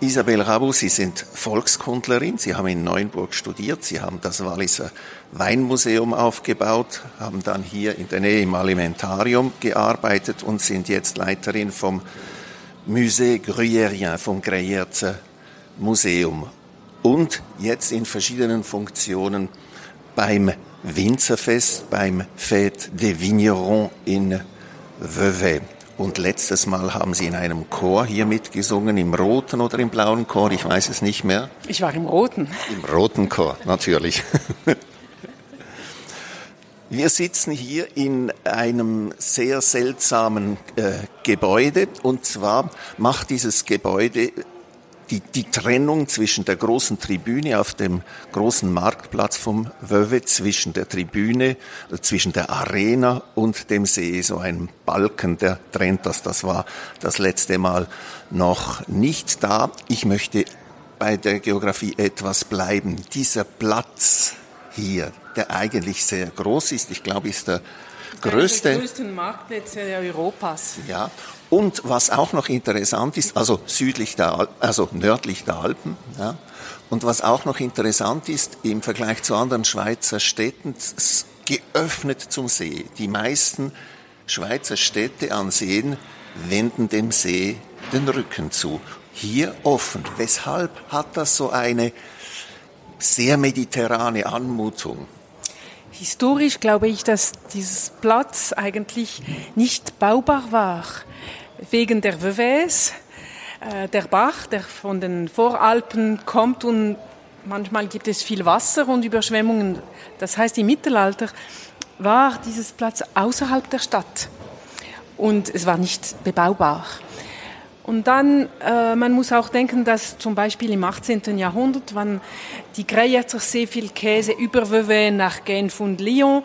Isabel Rabu, Sie sind Volkskundlerin, Sie haben in Neuenburg studiert, Sie haben das Walliser Weinmuseum aufgebaut, haben dann hier in der Nähe im Alimentarium gearbeitet und sind jetzt Leiterin vom Musée Gruyérien, vom Greyerzer Museum. Und jetzt in verschiedenen Funktionen beim Winzerfest, beim Fête des Vignerons in Vevey. Und letztes Mal haben Sie in einem Chor hier mitgesungen, im roten oder im blauen Chor, ich weiß es nicht mehr. Ich war im roten. Im roten Chor, natürlich. Wir sitzen hier in einem sehr seltsamen äh, Gebäude und zwar macht dieses Gebäude die, die Trennung zwischen der großen Tribüne auf dem großen Marktplatz vom Wöwe, zwischen der Tribüne, äh, zwischen der Arena und dem See, so ein Balken, der trennt das. Das war das letzte Mal noch nicht da. Ich möchte bei der Geografie etwas bleiben. Dieser Platz hier, der eigentlich sehr groß ist, ich glaube, ist der größte. Der größten Marktplätze Europas. Ja, und was auch noch interessant ist, also südlich der Alpen, also nördlich der Alpen, ja, und was auch noch interessant ist, im Vergleich zu anderen Schweizer Städten, geöffnet zum See. Die meisten Schweizer Städte an Seen wenden dem See den Rücken zu. Hier offen. Weshalb hat das so eine sehr mediterrane Anmutung? Historisch glaube ich, dass dieses Platz eigentlich nicht baubar war wegen der Vevey's. Äh, der Bach, der von den Voralpen kommt und manchmal gibt es viel Wasser und Überschwemmungen. Das heißt, im Mittelalter war dieses Platz außerhalb der Stadt und es war nicht bebaubar. Und dann, äh, man muss auch denken, dass zum Beispiel im 18. Jahrhundert, wann die Greyerzer sehr viel Käse über Vevey nach Genf und Lyon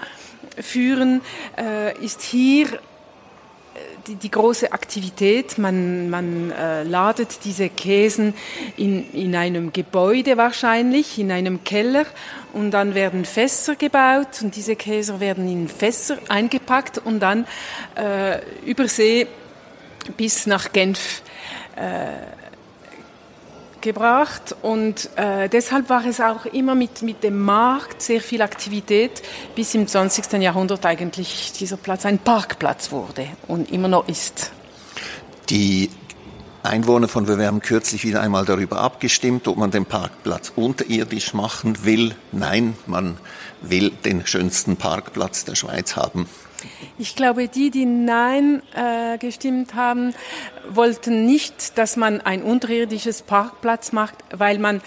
führen, äh, ist hier die, die große Aktivität. Man, man äh, ladet diese Käsen in, in einem Gebäude wahrscheinlich, in einem Keller und dann werden Fässer gebaut und diese Käser werden in Fässer eingepackt und dann äh, über See bis nach Genf äh, gebracht und äh, deshalb war es auch immer mit, mit dem Markt sehr viel Aktivität, bis im 20. Jahrhundert eigentlich dieser Platz ein Parkplatz wurde und immer noch ist. Die Einwohner von Wir haben kürzlich wieder einmal darüber abgestimmt, ob man den Parkplatz unterirdisch machen will. Nein, man will den schönsten Parkplatz der Schweiz haben. Ich glaube, die, die Nein äh, gestimmt haben, wollten nicht, dass man ein unterirdisches Parkplatz macht, weil man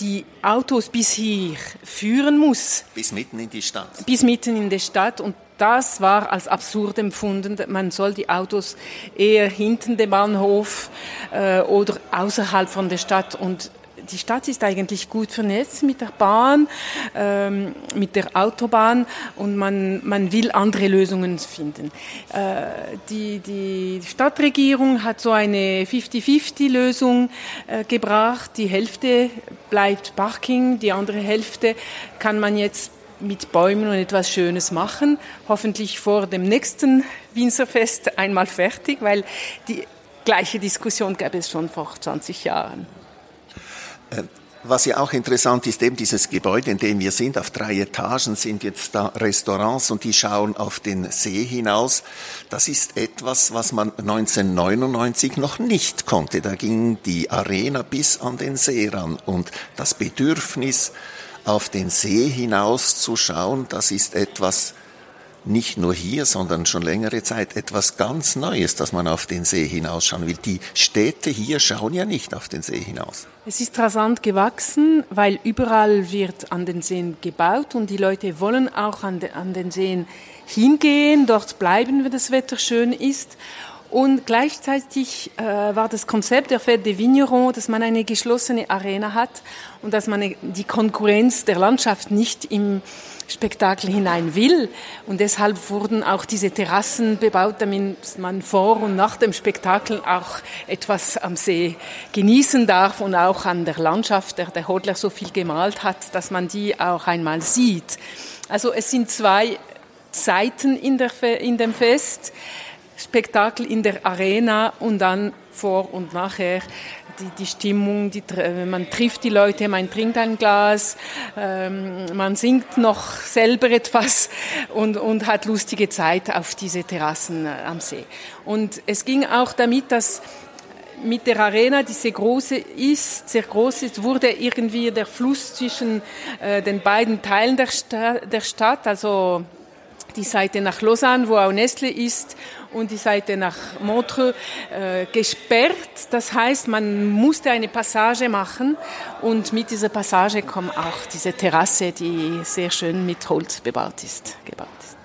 die Autos bis hier führen muss. Bis mitten in die Stadt. Bis mitten in die Stadt und das war als absurd empfunden. Man soll die Autos eher hinten dem Bahnhof äh, oder außerhalb von der Stadt und die Stadt ist eigentlich gut vernetzt mit der Bahn, ähm, mit der Autobahn und man, man will andere Lösungen finden. Äh, die, die Stadtregierung hat so eine 50-50-Lösung äh, gebracht. Die Hälfte bleibt Parking, die andere Hälfte kann man jetzt mit Bäumen und etwas Schönes machen. Hoffentlich vor dem nächsten Winzerfest einmal fertig, weil die gleiche Diskussion gab es schon vor 20 Jahren. Äh, was ja auch interessant ist, eben dieses Gebäude, in dem wir sind, auf drei Etagen sind jetzt da Restaurants und die schauen auf den See hinaus. Das ist etwas, was man 1999 noch nicht konnte. Da ging die Arena bis an den See ran und das Bedürfnis, auf den See hinaus zu schauen, das ist etwas, nicht nur hier, sondern schon längere Zeit etwas ganz Neues, dass man auf den See hinausschauen will. Die Städte hier schauen ja nicht auf den See hinaus. Es ist rasant gewachsen, weil überall wird an den Seen gebaut und die Leute wollen auch an, de, an den Seen hingehen, dort bleiben, wenn das Wetter schön ist. Und gleichzeitig äh, war das Konzept der Fête des Vignerons, dass man eine geschlossene Arena hat und dass man die Konkurrenz der Landschaft nicht im Spektakel hinein will. Und deshalb wurden auch diese Terrassen bebaut, damit man vor und nach dem Spektakel auch etwas am See genießen darf und auch an der Landschaft, der der Hodler so viel gemalt hat, dass man die auch einmal sieht. Also es sind zwei Seiten in, der, in dem Fest. Spektakel in der Arena und dann vor und nachher die, die Stimmung, die, man trifft die Leute, man trinkt ein Glas, ähm, man singt noch selber etwas und, und hat lustige Zeit auf diese Terrassen äh, am See. Und es ging auch damit, dass mit der Arena, die sehr groß ist, sehr groß ist, wurde irgendwie der Fluss zwischen äh, den beiden Teilen der, Sta der Stadt, also die Seite nach Lausanne, wo auch Nestle ist, und die Seite nach Montreux äh, gesperrt. Das heißt, man musste eine Passage machen und mit dieser Passage kommt auch diese Terrasse, die sehr schön mit Holz bebaut ist, gebaut ist.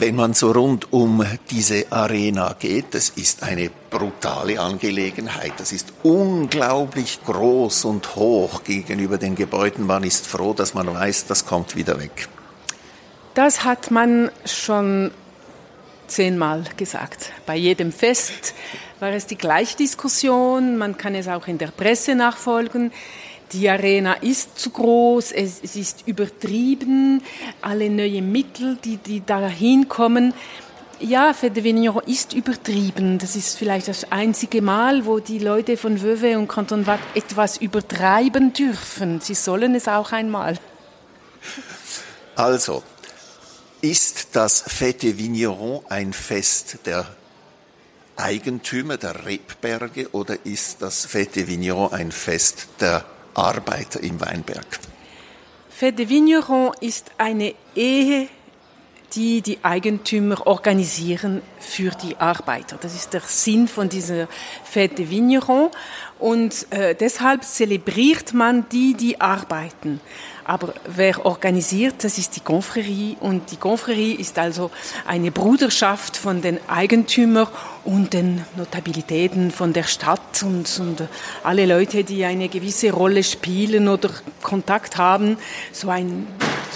Wenn man so rund um diese Arena geht, das ist eine brutale Angelegenheit. Das ist unglaublich groß und hoch gegenüber den Gebäuden. Man ist froh, dass man weiß, das kommt wieder weg. Das hat man schon zehnmal gesagt. Bei jedem Fest war es die gleiche Diskussion. Man kann es auch in der Presse nachfolgen. Die Arena ist zu groß, es, ist übertrieben, alle neuen Mittel, die, die da hinkommen. Ja, Fête de Vigneron ist übertrieben. Das ist vielleicht das einzige Mal, wo die Leute von Vevey und Canton Vaud etwas übertreiben dürfen. Sie sollen es auch einmal. Also, ist das Fête Vigneron ein Fest der Eigentümer, der Rebberge, oder ist das Fête Vigneron ein Fest der Arbeiter im Weinberg. Fête Vigneron ist eine Ehe, die die Eigentümer organisieren für die Arbeiter. Das ist der Sinn von dieser Fête Vigneron. Und äh, deshalb zelebriert man die, die arbeiten. Aber wer organisiert, das ist die Confrérie. Und die Confrérie ist also eine Bruderschaft von den Eigentümern und den Notabilitäten von der Stadt und, und alle Leute, die eine gewisse Rolle spielen oder Kontakt haben. So ein,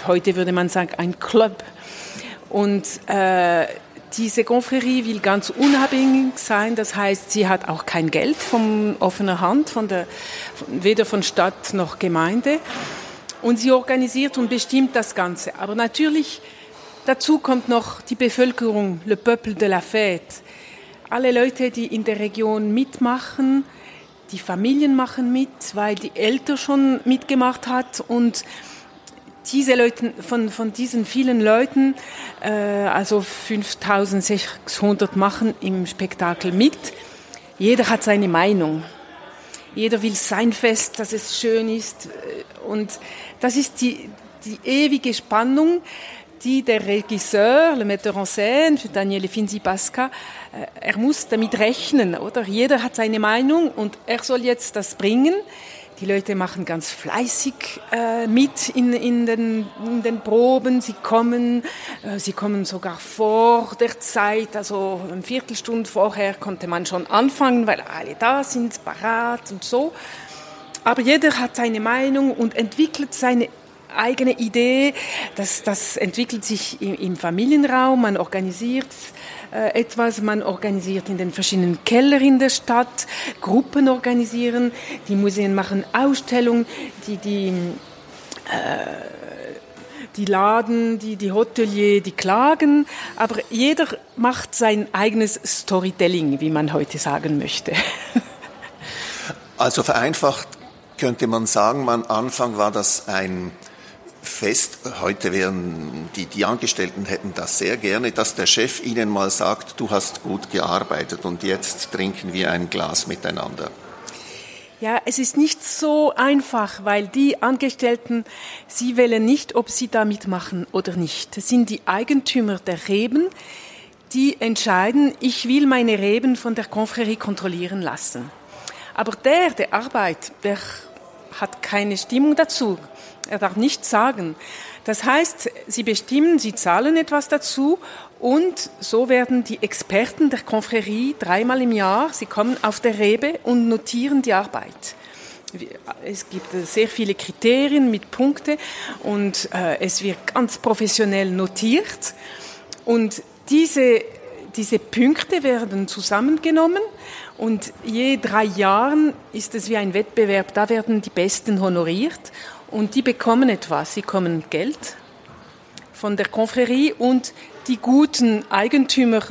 heute würde man sagen, ein Club. Und äh, diese Confrérie will ganz unabhängig sein, das heißt, sie hat auch kein Geld von offener Hand, von der, weder von Stadt noch Gemeinde. Und sie organisiert und bestimmt das Ganze. Aber natürlich, dazu kommt noch die Bevölkerung, le peuple de la fête. Alle Leute, die in der Region mitmachen, die Familien machen mit, weil die Eltern schon mitgemacht hat und diese Leute, von, von diesen vielen Leuten, äh, also 5600 machen im Spektakel mit. Jeder hat seine Meinung. Jeder will sein Fest, dass es schön ist. Und das ist die, die ewige Spannung, die der Regisseur, le Metteur en scène, Daniele Finzi-Pasca, äh, er muss damit rechnen, oder? Jeder hat seine Meinung und er soll jetzt das bringen. Die Leute machen ganz fleißig äh, mit in, in, den, in den Proben. Sie kommen, äh, sie kommen sogar vor der Zeit, also eine Viertelstunde vorher konnte man schon anfangen, weil alle da sind, parat und so. Aber jeder hat seine Meinung und entwickelt seine eigene Idee. Das, das entwickelt sich im, im Familienraum, man organisiert äh, etwas, man organisiert in den verschiedenen Keller in der Stadt, Gruppen organisieren, die Museen machen Ausstellungen, die, die, äh, die Laden, die, die Hotelier, die klagen, aber jeder macht sein eigenes Storytelling, wie man heute sagen möchte. Also vereinfacht könnte man sagen, am Anfang war das ein Fest. Heute wären die, die Angestellten hätten das sehr gerne, dass der Chef ihnen mal sagt, du hast gut gearbeitet und jetzt trinken wir ein Glas miteinander. Ja, es ist nicht so einfach, weil die Angestellten, sie wählen nicht, ob sie da mitmachen oder nicht. Das sind die Eigentümer der Reben, die entscheiden, ich will meine Reben von der Confrérie kontrollieren lassen. Aber der, der Arbeit, der hat keine Stimmung dazu. Er darf nichts sagen. Das heißt, sie bestimmen, sie zahlen etwas dazu und so werden die Experten der Konferie dreimal im Jahr, sie kommen auf der Rebe und notieren die Arbeit. Es gibt sehr viele Kriterien mit Punkte und äh, es wird ganz professionell notiert. Und diese, diese Punkte werden zusammengenommen und je drei Jahren ist es wie ein Wettbewerb, da werden die Besten honoriert und die bekommen etwas. Sie bekommen Geld von der Konferie und die guten Eigentümer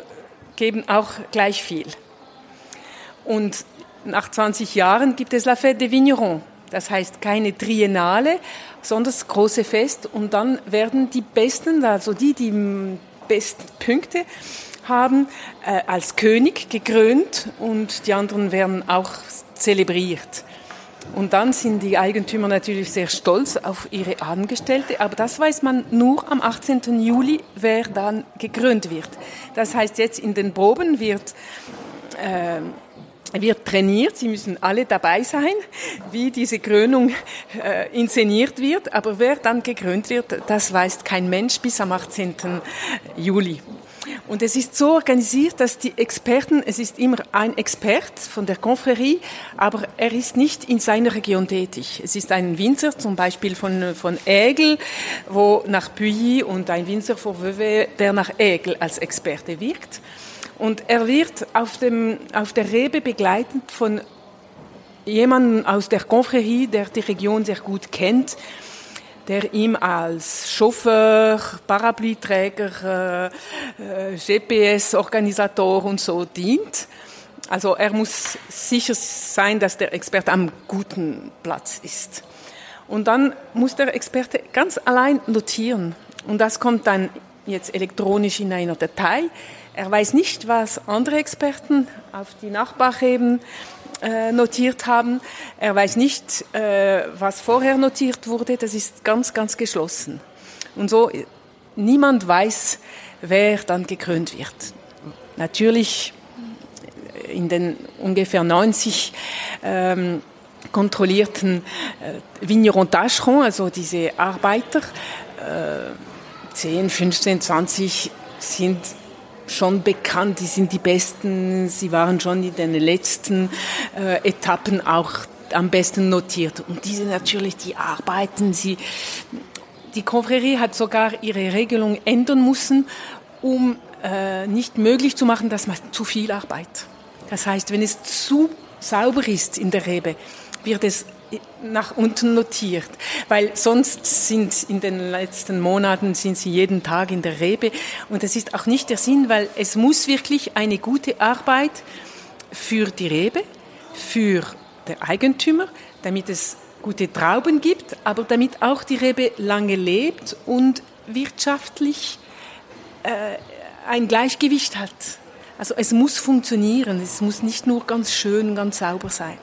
geben auch gleich viel. Und nach 20 Jahren gibt es La Fête des Vignerons. Das heißt keine Triennale, sondern das große Fest. Und dann werden die Besten, also die, die besten Punkte haben, äh, als König gekrönt und die anderen werden auch zelebriert. Und dann sind die Eigentümer natürlich sehr stolz auf ihre Angestellte, aber das weiß man nur am 18. Juli, wer dann gekrönt wird. Das heißt, jetzt in den Proben wird äh, wird trainiert, sie müssen alle dabei sein, wie diese Krönung äh, inszeniert wird, aber wer dann gekrönt wird, das weiß kein Mensch bis am 18. Juli. Und es ist so organisiert, dass die Experten, es ist immer ein Expert von der Konferie, aber er ist nicht in seiner Region tätig. Es ist ein Winzer, zum Beispiel von, von Ägel, wo nach Puy und ein Winzer von Vevey, der nach Ägel als Experte wirkt. Und er wird auf, dem, auf der Rebe begleitet von jemandem aus der Confrérie, der die Region sehr gut kennt, der ihm als Chauffeur, Paraplyträger, äh, äh GPS-Organisator und so dient. Also er muss sicher sein, dass der Experte am guten Platz ist. Und dann muss der Experte ganz allein notieren. Und das kommt dann jetzt elektronisch in einer Datei. Er weiß nicht, was andere Experten auf die Nachbarreben äh, notiert haben. Er weiß nicht, äh, was vorher notiert wurde. Das ist ganz, ganz geschlossen. Und so, niemand weiß, wer dann gekrönt wird. Natürlich in den ungefähr 90 ähm, kontrollierten äh, Vigneron Tacheron, also diese Arbeiter, äh, 10, 15, 20 sind schon bekannt, die sind die Besten, sie waren schon in den letzten äh, Etappen auch am besten notiert. Und diese natürlich, die arbeiten, sie, die Confrérie hat sogar ihre Regelung ändern müssen, um äh, nicht möglich zu machen, dass man zu viel arbeitet. Das heißt, wenn es zu sauber ist in der Rebe, wird es nach unten notiert, weil sonst sind in den letzten Monaten sind sie jeden Tag in der Rebe und das ist auch nicht der Sinn, weil es muss wirklich eine gute Arbeit für die Rebe, für den Eigentümer, damit es gute Trauben gibt, aber damit auch die Rebe lange lebt und wirtschaftlich äh, ein Gleichgewicht hat. Also es muss funktionieren, es muss nicht nur ganz schön, ganz sauber sein.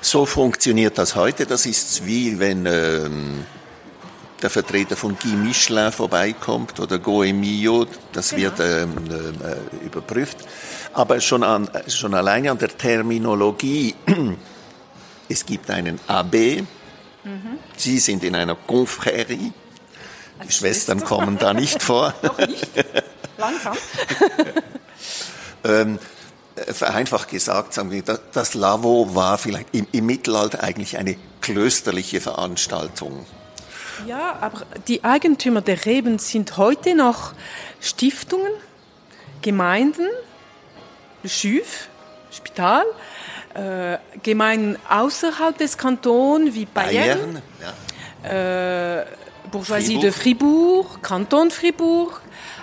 So funktioniert das heute. Das ist wie wenn ähm, der Vertreter von Guy Michelin vorbeikommt oder Goemio, das genau. wird ähm, äh, überprüft. Aber schon, an, schon alleine an der Terminologie, es gibt einen AB, mhm. Sie sind in einer Confrérie, die Schwestern kommen da nicht vor. Noch nicht. Langsam. ähm, äh, vereinfacht gesagt, sagen wir, das Lavo war vielleicht im, im Mittelalter eigentlich eine klösterliche Veranstaltung. Ja, aber die Eigentümer der Reben sind heute noch Stiftungen, Gemeinden, Schüf, Spital, äh, Gemeinden außerhalb des Kantons wie Bayern, Bayern ja. äh, Bourgeoisie Fribourg. de Fribourg, Kanton Fribourg,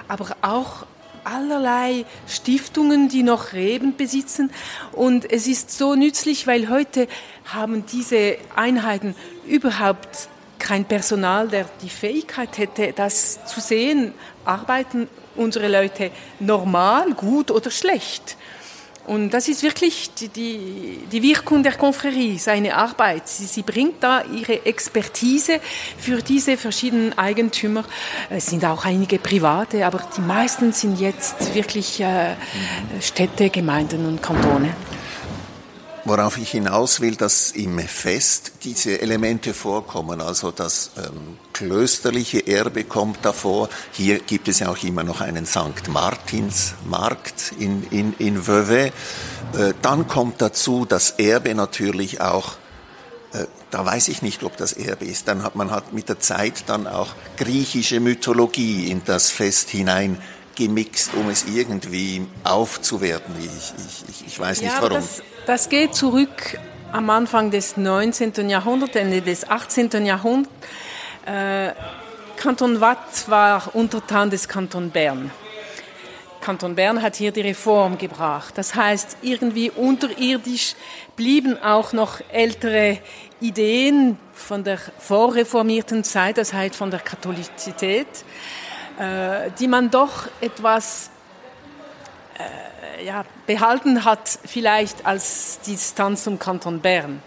aber auch allerlei Stiftungen, die noch Reben besitzen. Und es ist so nützlich, weil heute haben diese Einheiten überhaupt kein Personal, der die Fähigkeit hätte, das zu sehen. Arbeiten unsere Leute normal, gut oder schlecht? Und das ist wirklich die, die, die Wirkung der Konferenz, seine Arbeit. Sie, sie, bringt da ihre Expertise für diese verschiedenen Eigentümer. Es sind auch einige private, aber die meisten sind jetzt wirklich äh, Städte, Gemeinden und Kantone. Worauf ich hinaus will, dass im Fest diese Elemente vorkommen, also das ähm, klösterliche Erbe kommt davor. Hier gibt es ja auch immer noch einen St. Martinsmarkt in, in, in Vevey. Äh, dann kommt dazu das Erbe natürlich auch äh, da weiß ich nicht, ob das Erbe ist. Dann hat man hat mit der Zeit dann auch griechische Mythologie in das Fest hinein gemixt, um es irgendwie aufzuwerten. Ich, ich, ich weiß nicht warum. Das, das, geht zurück am Anfang des 19. Jahrhunderts, Ende des 18. Jahrhunderts. Äh, Kanton Watt war Untertan des Kanton Bern. Kanton Bern hat hier die Reform gebracht. Das heißt, irgendwie unterirdisch blieben auch noch ältere Ideen von der vorreformierten Zeit, das heißt von der Katholizität, äh, die man doch etwas äh, ja, behalten hat, vielleicht als Distanz zum Kanton Bern.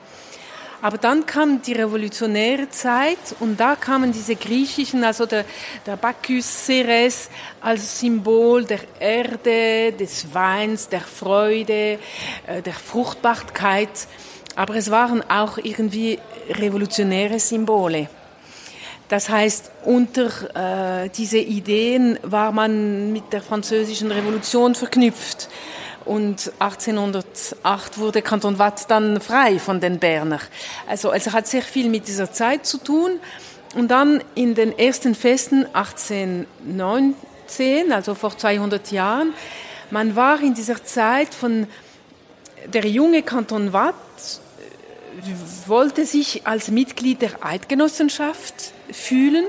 Aber dann kam die revolutionäre Zeit und da kamen diese griechischen, also der, der Bacchus Ceres als Symbol der Erde, des Weins, der Freude, äh, der Fruchtbarkeit. Aber es waren auch irgendwie revolutionäre Symbole. Das heißt, unter äh, diese Ideen war man mit der französischen Revolution verknüpft. Und 1808 wurde Kanton Watt dann frei von den Berner. Also, also hat sehr viel mit dieser Zeit zu tun. Und dann in den ersten Festen 1819, also vor 200 Jahren, man war in dieser Zeit von der junge Kanton Watt wollte sich als Mitglied der Eidgenossenschaft fühlen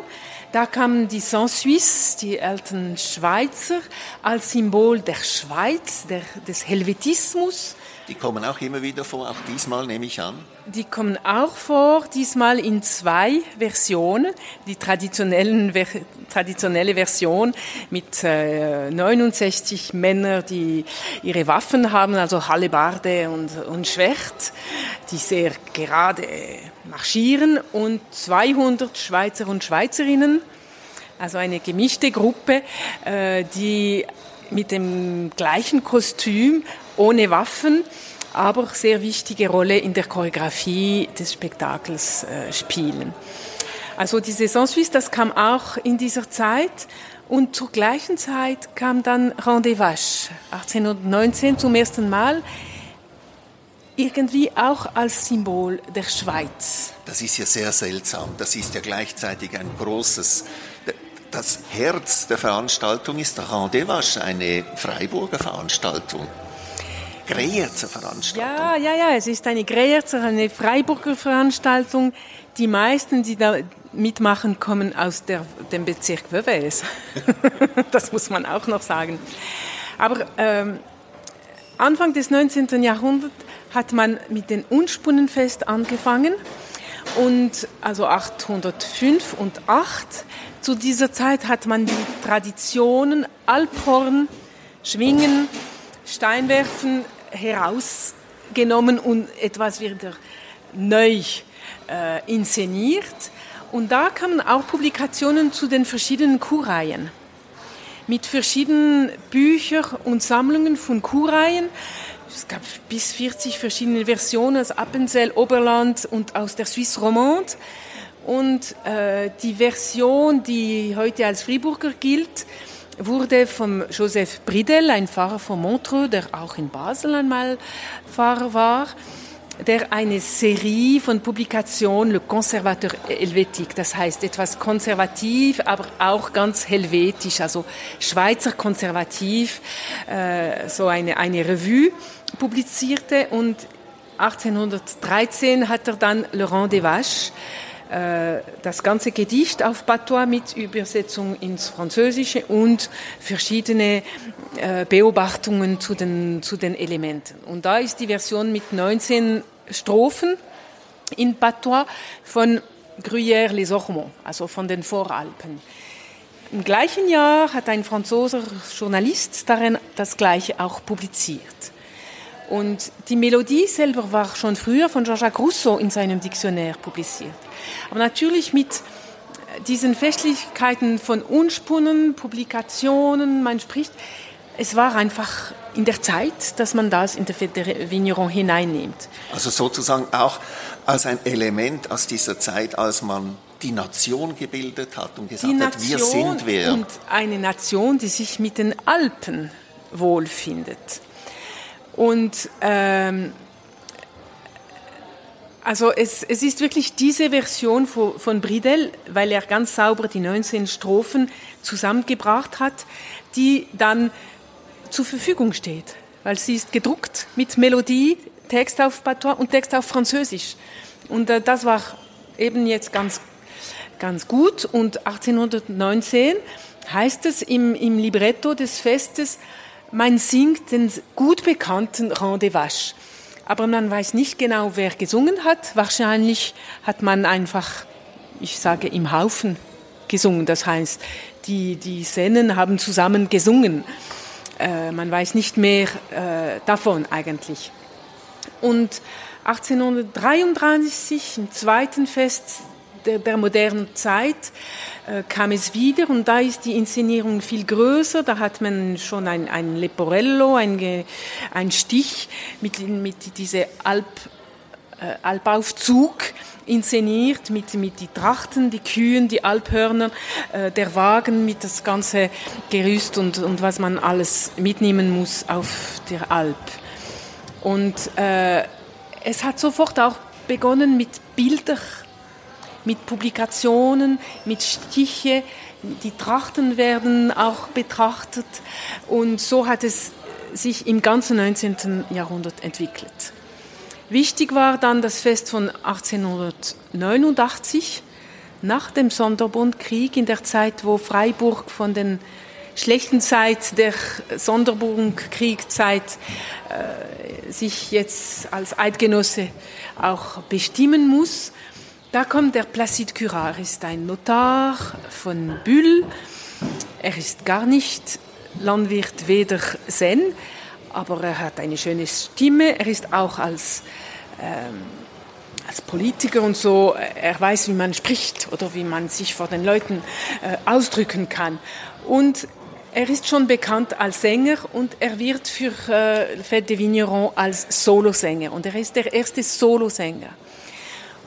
da kamen die Sans-Suisse, die alten Schweizer, als Symbol der Schweiz, der, des Helvetismus. Die kommen auch immer wieder vor, auch diesmal nehme ich an. Die kommen auch vor, diesmal in zwei Versionen. Die traditionellen, traditionelle Version mit äh, 69 Männern, die ihre Waffen haben, also Hallebarde und, und Schwert, die sehr gerade marschieren und 200 Schweizer und Schweizerinnen, also eine gemischte Gruppe, äh, die mit dem gleichen Kostüm, ohne Waffen, aber sehr wichtige Rolle in der Choreografie des Spektakels äh, spielen. Also die Saison Suisse, das kam auch in dieser Zeit und zur gleichen Zeit kam dann Rendezvous 1819 zum ersten Mal irgendwie auch als Symbol der Schweiz. Das ist ja sehr seltsam. Das ist ja gleichzeitig ein großes, das Herz der Veranstaltung ist der Rendezvous, eine Freiburger Veranstaltung. Greyerzer Veranstaltung. Ja, ja, ja, es ist eine Greyerzer, eine Freiburger Veranstaltung. Die meisten, die da mitmachen, kommen aus der, dem Bezirk Wewes. das muss man auch noch sagen. Aber ähm, Anfang des 19. Jahrhunderts hat man mit dem Unspunnenfest angefangen und also 805 und 8. Zu dieser Zeit hat man die Traditionen Alphorn, Schwingen, Steinwerfen herausgenommen und etwas wieder neu äh, inszeniert. Und da kamen auch Publikationen zu den verschiedenen Kurreihen mit verschiedenen Büchern und Sammlungen von Kurreihen. Es gab bis 40 verschiedene Versionen aus Appenzell, Oberland und aus der Suisse romande. Und äh, die Version, die heute als Friburger gilt, wurde von Joseph Bridel, ein Pfarrer von Montreux, der auch in Basel einmal Pfarrer war, der eine Serie von Publikationen, Le Conservateur Helvétique, das heißt etwas konservativ, aber auch ganz helvetisch, also Schweizer konservativ, äh, so eine, eine Revue publizierte und 1813 hat er dann Laurent des Vaches das ganze Gedicht auf Patois mit Übersetzung ins Französische und verschiedene äh, Beobachtungen zu den, zu den Elementen. Und da ist die Version mit 19 Strophen in Patois von Gruyère les Ormonds, also von den Voralpen. Im gleichen Jahr hat ein franzoser Journalist darin das Gleiche auch publiziert. Und die Melodie selber war schon früher von Jean-Jacques Rousseau in seinem Diktionär publiziert. Aber natürlich mit diesen Festlichkeiten von Unspunnen, Publikationen, man spricht, es war einfach in der Zeit, dass man das in der Fête Vigneron hineinnimmt. Also sozusagen auch als ein Element aus dieser Zeit, als man die Nation gebildet hat und gesagt hat, wir sind wer. Und eine Nation, die sich mit den Alpen wohlfindet. Und ähm, also es, es ist wirklich diese Version von, von Bridel, weil er ganz sauber die 19 Strophen zusammengebracht hat, die dann zur Verfügung steht, weil sie ist gedruckt mit Melodie, Text auf Patois und Text auf Französisch. Und äh, das war eben jetzt ganz, ganz gut. Und 1819 heißt es im, im Libretto des Festes, man singt den gut bekannten Rendezvous. Aber man weiß nicht genau, wer gesungen hat. Wahrscheinlich hat man einfach, ich sage, im Haufen gesungen. Das heißt, die, die Sennen haben zusammen gesungen. Äh, man weiß nicht mehr äh, davon eigentlich. Und 1833, im zweiten Fest der, der modernen Zeit, kam es wieder und da ist die Inszenierung viel größer. Da hat man schon ein, ein Leporello, ein, ein Stich mit, mit diese Alp, äh, Alpaufzug inszeniert mit, mit die Trachten, die Kühen, die Alphörner, äh, der Wagen mit das ganze Gerüst und, und was man alles mitnehmen muss auf der Alp. Und äh, es hat sofort auch begonnen mit Bildern, mit Publikationen, mit Stiche. Die Trachten werden auch betrachtet und so hat es sich im ganzen 19. Jahrhundert entwickelt. Wichtig war dann das Fest von 1889 nach dem Sonderbundkrieg in der Zeit, wo Freiburg von den schlechten Zeit der Sonderbundkriegzeit äh, sich jetzt als Eidgenosse auch bestimmen muss. Da kommt der Placide Curat, er ist ein Notar von Bühl. Er ist gar nicht Landwirt weder Sen, aber er hat eine schöne Stimme. Er ist auch als, ähm, als Politiker und so, er weiß, wie man spricht oder wie man sich vor den Leuten äh, ausdrücken kann. Und er ist schon bekannt als Sänger und er wird für äh, Fête de Vigneron als Solosänger und er ist der erste Solosänger.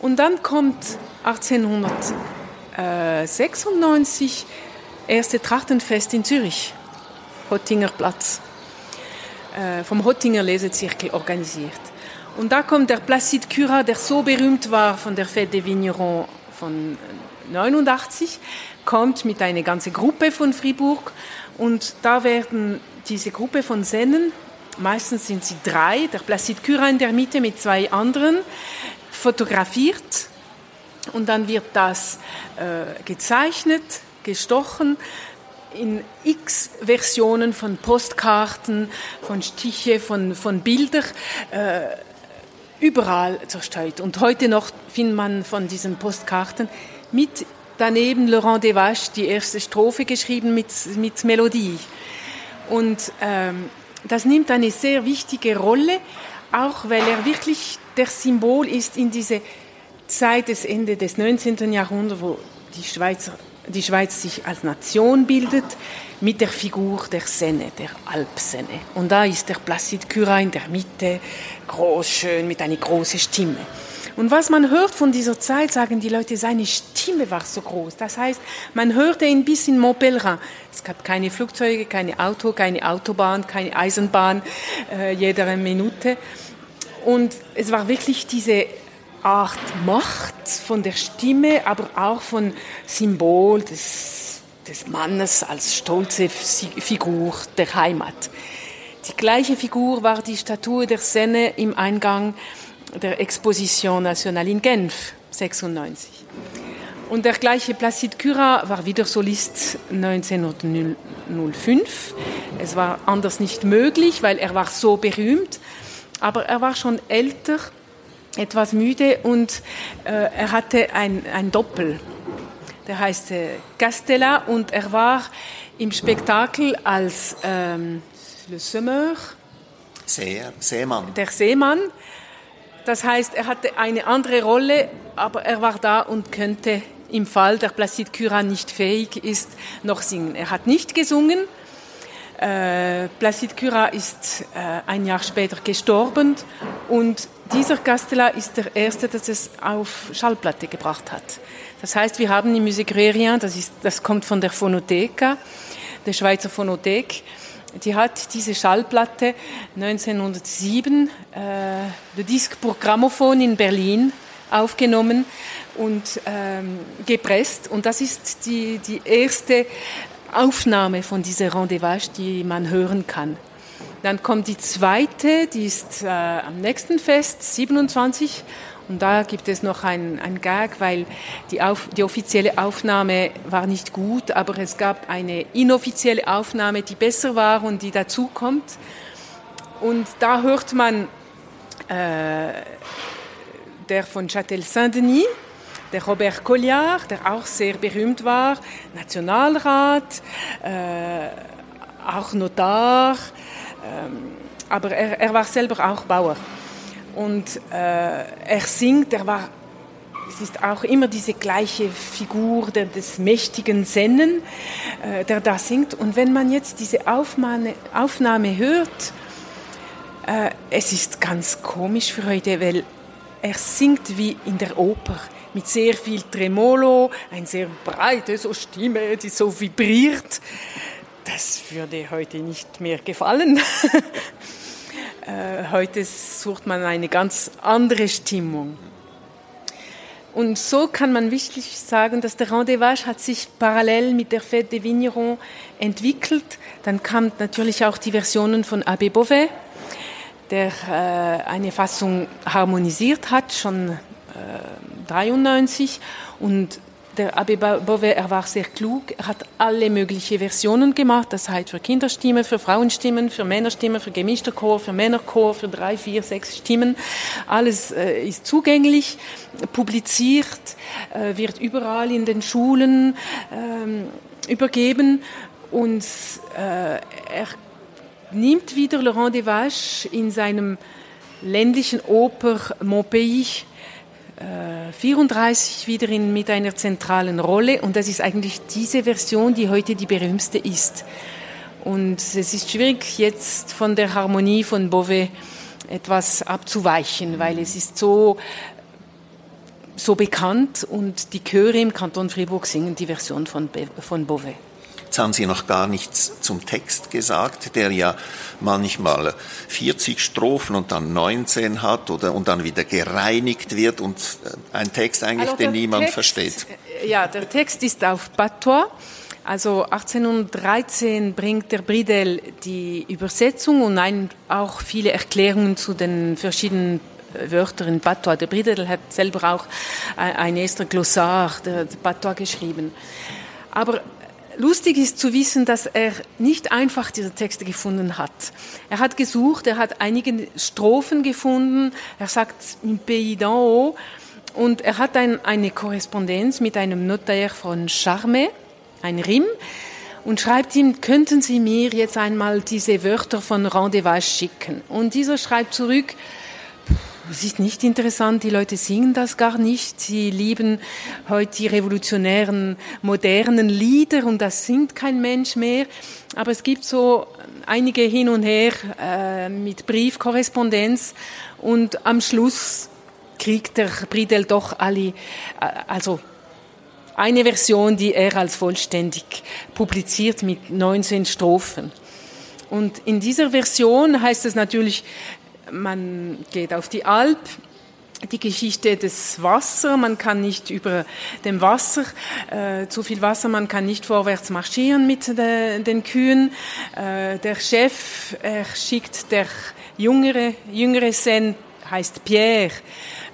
Und dann kommt 1896 erste Trachtenfest in Zürich, Hottinger Platz äh, vom Hottinger Lesezirkel organisiert. Und da kommt der Placide Curat, der so berühmt war von der Fête des Vignerons von 89, kommt mit einer ganzen Gruppe von Fribourg und da werden diese Gruppe von Sennen, meistens sind sie drei, der Placide Curat in der Mitte mit zwei anderen, fotografiert und dann wird das äh, gezeichnet, gestochen, in x Versionen von Postkarten, von Stiche, von, von Bildern äh, überall zerstreut. Und heute noch findet man von diesen Postkarten mit daneben Laurent Devache die erste Strophe geschrieben mit, mit Melodie. Und ähm, das nimmt eine sehr wichtige Rolle, auch weil er wirklich der Symbol ist in diese Zeit des Ende des 19. Jahrhunderts, wo die Schweizer die Schweiz sich als Nation bildet mit der Figur der Senne, der Alpsenne. Und da ist der Placide Curat in der Mitte, groß, schön, mit einer großen Stimme. Und was man hört von dieser Zeit, sagen die Leute, seine Stimme war so groß. Das heißt, man hörte ihn bis in Montpellier. Es gab keine Flugzeuge, keine Auto, keine Autobahn, keine Eisenbahn, äh, jede Minute. Und es war wirklich diese Art Macht von der Stimme, aber auch von Symbol des, des Mannes als stolze Figur der Heimat. Die gleiche Figur war die Statue der Senne im Eingang der Exposition Nationale in Genf 96. Und der gleiche Placide Curat war wieder Solist 1905. Es war anders nicht möglich, weil er war so berühmt, aber er war schon älter etwas müde und äh, er hatte ein, ein Doppel. Der heißt Castella und er war im Spektakel als ähm, Le Semeur. Seher, Seemann. Der Seemann. Das heißt, er hatte eine andere Rolle, aber er war da und könnte im Fall der Placide Curat nicht fähig ist, noch singen. Er hat nicht gesungen. Äh, Placide Curat ist äh, ein Jahr später gestorben und dieser Castella ist der erste, das es auf Schallplatte gebracht hat. Das heißt, wir haben im Musée Grérien, das, ist, das kommt von der Phonotheka, der Schweizer Phonothek, die hat diese Schallplatte 1907, äh, Le Disque pour Grammophon in Berlin, aufgenommen und ähm, gepresst. Und das ist die, die erste Aufnahme von dieser Rendezvous, die man hören kann. Dann kommt die zweite, die ist äh, am nächsten Fest, 27, Und da gibt es noch ein, ein Gag, weil die, auf, die offizielle Aufnahme war nicht gut, aber es gab eine inoffizielle Aufnahme, die besser war und die dazukommt. Und da hört man äh, der von Châtel Saint-Denis, der Robert Colliard, der auch sehr berühmt war, Nationalrat, äh, auch Notar, ähm, aber er, er, war selber auch Bauer. Und äh, er singt, er war, es ist auch immer diese gleiche Figur der, des mächtigen Sennen, äh, der da singt. Und wenn man jetzt diese Aufnahme, Aufnahme hört, äh, es ist ganz komisch für heute, weil er singt wie in der Oper mit sehr viel Tremolo, ein sehr breite so Stimme, die so vibriert. Das würde heute nicht mehr gefallen. Äh, heute sucht man eine ganz andere Stimmung. Und so kann man wirklich sagen, dass der Rendezvous hat sich parallel mit der Fête des Vignerons entwickelt. Dann kamen natürlich auch die Versionen von Abbé Beauvais, der äh, eine Fassung harmonisiert hat, schon äh, 93 und der Abbé Beauvais, er war sehr klug, er hat alle möglichen Versionen gemacht, das heißt für Kinderstimmen, für Frauenstimmen, für Männerstimmen, für gemischter Chor, für Männerchor, für drei, vier, sechs Stimmen. Alles äh, ist zugänglich, publiziert, äh, wird überall in den Schulen äh, übergeben. Und äh, er nimmt wieder Laurent Devache in seinem ländlichen Oper Mon Pays 34 wieder in, mit einer zentralen Rolle und das ist eigentlich diese Version, die heute die berühmteste ist. Und es ist schwierig jetzt von der Harmonie von Beauvais etwas abzuweichen, weil es ist so so bekannt und die Chöre im Kanton Fribourg singen die Version von, von Beauvais. Jetzt haben Sie noch gar nichts zum Text gesagt, der ja manchmal 40 Strophen und dann 19 hat oder und dann wieder gereinigt wird und äh, ein Text eigentlich, also den niemand Text, versteht. Äh, ja, der Text ist auf Patois. Also 1813 bringt der Bridel die Übersetzung und ein, auch viele Erklärungen zu den verschiedenen äh, Wörtern in Patois. Der Bridel hat selber auch ein erster Glossar der Patois geschrieben. Aber Lustig ist zu wissen, dass er nicht einfach diese Texte gefunden hat. Er hat gesucht, er hat einige Strophen gefunden, er sagt im Pays d'en haut, und er hat ein, eine Korrespondenz mit einem Notaire von Charme, ein Rim, und schreibt ihm, könnten Sie mir jetzt einmal diese Wörter von Rendezvous schicken? Und dieser schreibt zurück, es ist nicht interessant, die Leute singen das gar nicht. Sie lieben heute die revolutionären, modernen Lieder und das singt kein Mensch mehr. Aber es gibt so einige hin und her äh, mit Briefkorrespondenz und am Schluss kriegt der Bridel doch alle, äh, also eine Version, die er als vollständig publiziert mit 19 Strophen. Und in dieser Version heißt es natürlich, man geht auf die Alp, die Geschichte des Wassers. Man kann nicht über dem Wasser, äh, zu viel Wasser, man kann nicht vorwärts marschieren mit de, den Kühen. Äh, der Chef, er schickt der jüngere, jüngere Sen, heißt Pierre,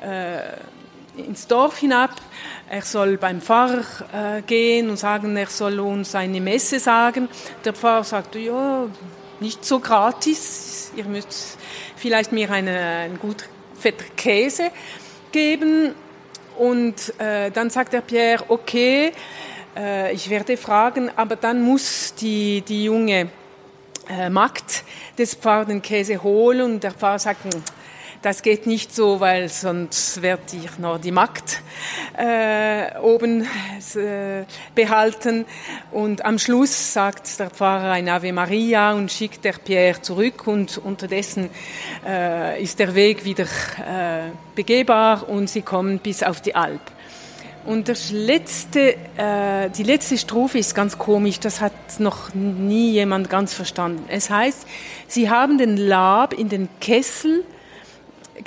äh, ins Dorf hinab. Er soll beim Pfarrer äh, gehen und sagen, er soll uns eine Messe sagen. Der Pfarrer sagt, ja, nicht so gratis, ihr müsst vielleicht mir eine, einen gut fetter Käse geben. Und äh, dann sagt der Pierre, okay, äh, ich werde fragen, aber dann muss die, die junge äh, Magd des Pfarrers den Käse holen und der Pfarrer sagt, hm, das geht nicht so, weil sonst werde ich noch die Magd äh, oben äh, behalten. Und am Schluss sagt der Pfarrer ein Ave Maria und schickt der Pierre zurück und unterdessen äh, ist der Weg wieder äh, begehbar und sie kommen bis auf die Alp. Und das letzte, äh, die letzte Strophe ist ganz komisch, das hat noch nie jemand ganz verstanden. Es heißt, sie haben den Lab in den Kessel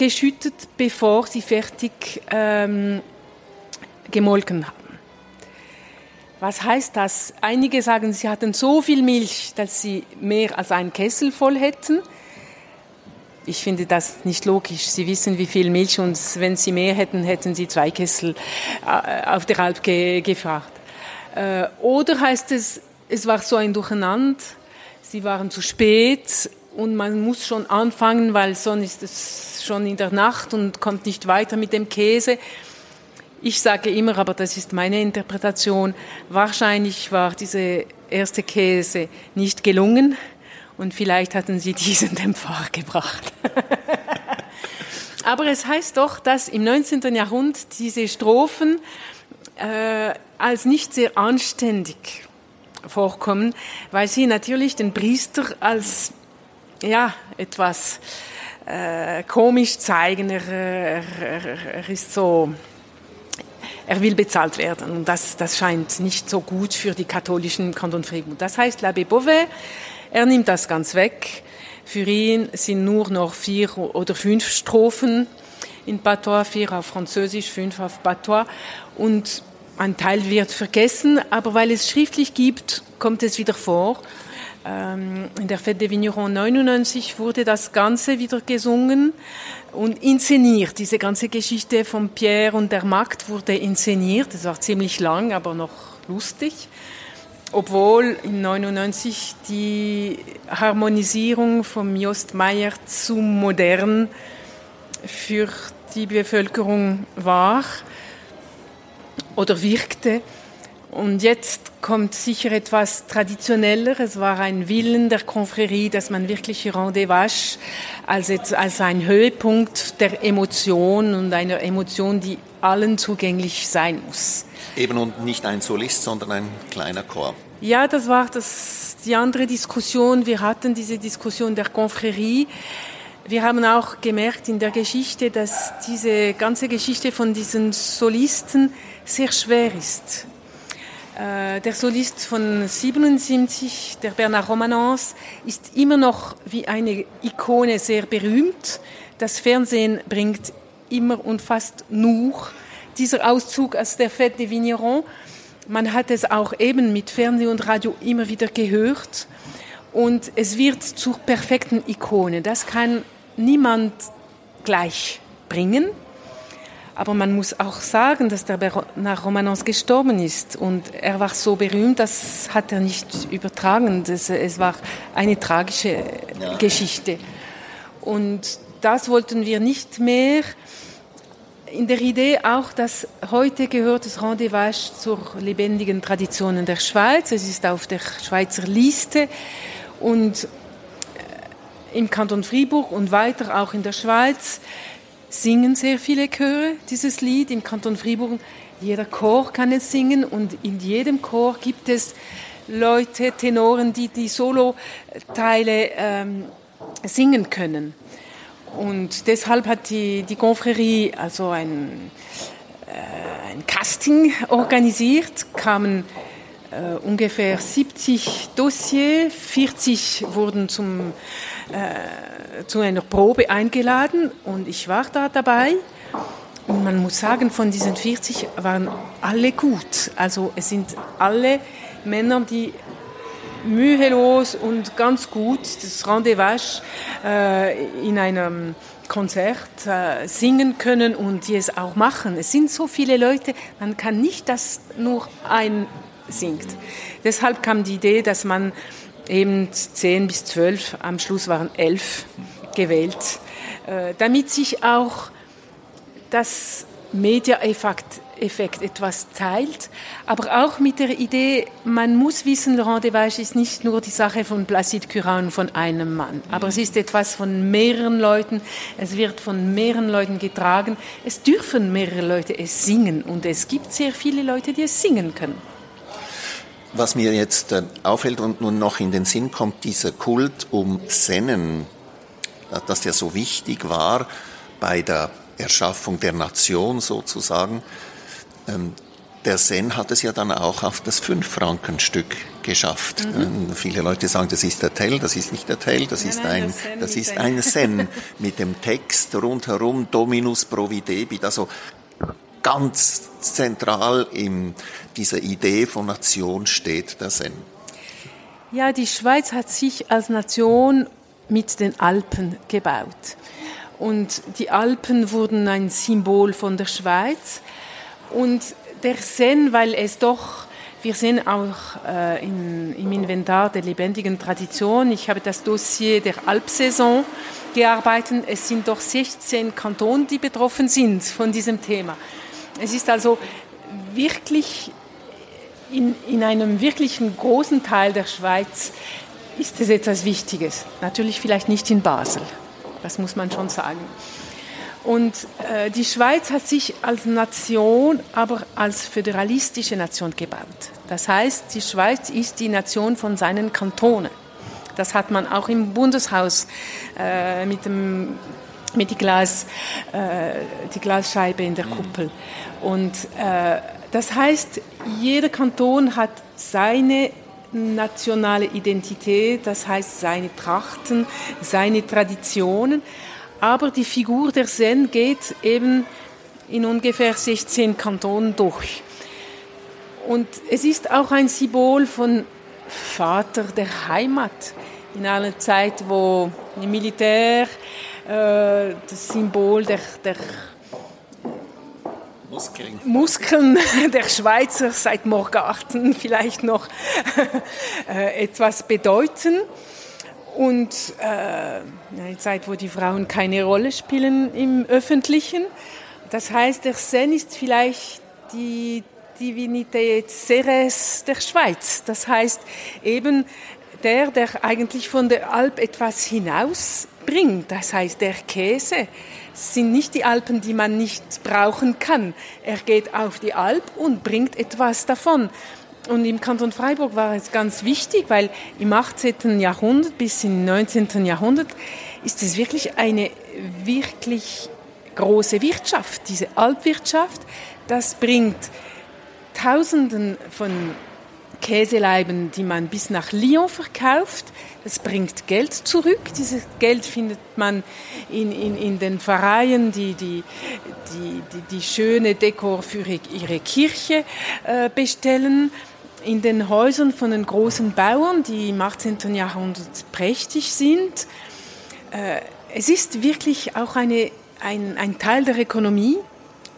geschüttet, bevor sie fertig ähm, gemolken haben. Was heißt das? Einige sagen, sie hatten so viel Milch, dass sie mehr als einen Kessel voll hätten. ich finde das nicht logisch. Sie wissen, wie viel Milch und wenn Sie mehr hätten, hätten Sie zwei Kessel äh, auf der Alp ge gefragt. Äh, oder heißt es, es war so ein Durcheinander, Sie waren zu spät und man muss schon anfangen, weil sonst ist es schon in der Nacht und kommt nicht weiter mit dem Käse. Ich sage immer, aber das ist meine Interpretation, wahrscheinlich war diese erste Käse nicht gelungen und vielleicht hatten sie diesen dem Pfarrer gebracht. aber es heißt doch, dass im 19. Jahrhundert diese Strophen äh, als nicht sehr anständig vorkommen, weil sie natürlich den Priester als ja etwas äh, komisch zeigen. Er, er, er ist so er will bezahlt werden. Und das, das scheint nicht so gut für die katholischen Kanton Fribourg. Das heißt, L'Abbé Beauvais, er nimmt das ganz weg. Für ihn sind nur noch vier oder fünf Strophen in Patois, vier auf Französisch, fünf auf Patois. Und ein Teil wird vergessen, aber weil es schriftlich gibt, kommt es wieder vor. Ähm, in der Fête des Vignerons 99 wurde das Ganze wieder gesungen und inszeniert. Diese ganze Geschichte von Pierre und der Magd wurde inszeniert. Es war ziemlich lang, aber noch lustig. Obwohl in 99 die Harmonisierung von Jost Meyer zu modern für die Bevölkerung war oder wirkte. Und jetzt kommt sicher etwas traditioneller. Es war ein Willen der Confrérie, dass man wirklich Rendezvous als, als ein Höhepunkt der Emotion und einer Emotion, die allen zugänglich sein muss. Eben und nicht ein Solist, sondern ein kleiner Chor. Ja, das war das, die andere Diskussion. Wir hatten diese Diskussion der Confrérie. Wir haben auch gemerkt in der Geschichte, dass diese ganze Geschichte von diesen Solisten sehr schwer ist der Solist von 77, der Bernard Romanens, ist immer noch wie eine Ikone sehr berühmt. Das Fernsehen bringt immer und fast nur dieser Auszug aus der Fête des Vignerons. Man hat es auch eben mit Fernsehen und Radio immer wieder gehört. Und es wird zur perfekten Ikone. Das kann niemand gleich bringen. Aber man muss auch sagen, dass der nach Romanens gestorben ist. Und er war so berühmt, das hat er nicht übertragen. Das, es war eine tragische ja. Geschichte. Und das wollten wir nicht mehr. In der Idee auch, dass heute gehört das Rendezvous zur lebendigen Traditionen der Schweiz. Es ist auf der Schweizer Liste und äh, im Kanton Fribourg und weiter auch in der Schweiz singen sehr viele Chöre dieses Lied im Kanton Fribourg. Jeder Chor kann es singen und in jedem Chor gibt es Leute, Tenoren, die die Solo-Teile ähm, singen können. Und deshalb hat die, die Confrérie also ein, äh, ein Casting organisiert, kamen äh, ungefähr 70 Dossiers, 40 wurden zum äh, zu einer Probe eingeladen und ich war da dabei. Und man muss sagen, von diesen 40 waren alle gut. Also es sind alle Männer, die mühelos und ganz gut das Rendezvous äh, in einem Konzert äh, singen können und die es auch machen. Es sind so viele Leute, man kann nicht, dass nur ein singt. Deshalb kam die Idee, dass man eben zehn bis zwölf, am Schluss waren elf gewählt, äh, damit sich auch das Media-Effekt Effekt etwas teilt, aber auch mit der Idee, man muss wissen, Laurent Devage ist nicht nur die Sache von Placide Curan von einem Mann, aber es ist etwas von mehreren Leuten, es wird von mehreren Leuten getragen, es dürfen mehrere Leute es singen und es gibt sehr viele Leute, die es singen können. Was mir jetzt äh, auffällt und nun noch in den Sinn kommt, dieser Kult um Sennen, äh, dass der so wichtig war bei der Erschaffung der Nation sozusagen. Ähm, der Sen hat es ja dann auch auf das Fünf-Franken-Stück geschafft. Mhm. Ähm, viele Leute sagen, das ist der Tell, das ist nicht der Tell, das ist nein, ein, das ist ein Sen mit dem Text rundherum Dominus Providebi, also ganz zentral in dieser Idee von Nation steht der Zen. Ja, die Schweiz hat sich als Nation mit den Alpen gebaut. Und die Alpen wurden ein Symbol von der Schweiz. Und der Sen, weil es doch, wir sehen auch äh, in, im Inventar der lebendigen Tradition, ich habe das Dossier der Alpsaison gearbeitet, es sind doch 16 Kantone, die betroffen sind von diesem Thema. Es ist also wirklich in, in einem wirklichen großen Teil der Schweiz ist es etwas Wichtiges. Natürlich vielleicht nicht in Basel, das muss man schon sagen. Und äh, die Schweiz hat sich als Nation, aber als föderalistische Nation gebaut. Das heißt, die Schweiz ist die Nation von seinen Kantonen. Das hat man auch im Bundeshaus äh, mit, dem, mit die, Glas, äh, die Glasscheibe in der Kuppel. Und äh, das heißt, jeder Kanton hat seine nationale Identität, das heißt seine Trachten, seine Traditionen. Aber die Figur der Zen geht eben in ungefähr 16 Kantonen durch. Und es ist auch ein Symbol von Vater der Heimat. In einer Zeit, wo im Militär äh, das Symbol der, der Muskeln. Muskeln der Schweizer seit Morgarten vielleicht noch äh, etwas bedeuten. Und äh, eine Zeit, wo die Frauen keine Rolle spielen im Öffentlichen. Das heißt, der Sen ist vielleicht die Divinität Ceres der Schweiz. Das heißt eben der, der eigentlich von der Alp etwas hinausbringt. Das heißt, der Käse sind nicht die Alpen, die man nicht brauchen kann. Er geht auf die Alp und bringt etwas davon. Und im Kanton Freiburg war es ganz wichtig, weil im 18. Jahrhundert bis im 19. Jahrhundert ist es wirklich eine wirklich große Wirtschaft, diese Alpwirtschaft. Das bringt Tausenden von Käseleiben, die man bis nach Lyon verkauft. Das bringt Geld zurück. Dieses Geld findet man in, in, in den Pfarreien, die die, die, die, die schöne Dekor für ihre Kirche äh, bestellen in den Häusern von den großen Bauern, die im 18. Jahrhundert prächtig sind. Äh, es ist wirklich auch eine, ein, ein Teil der Ökonomie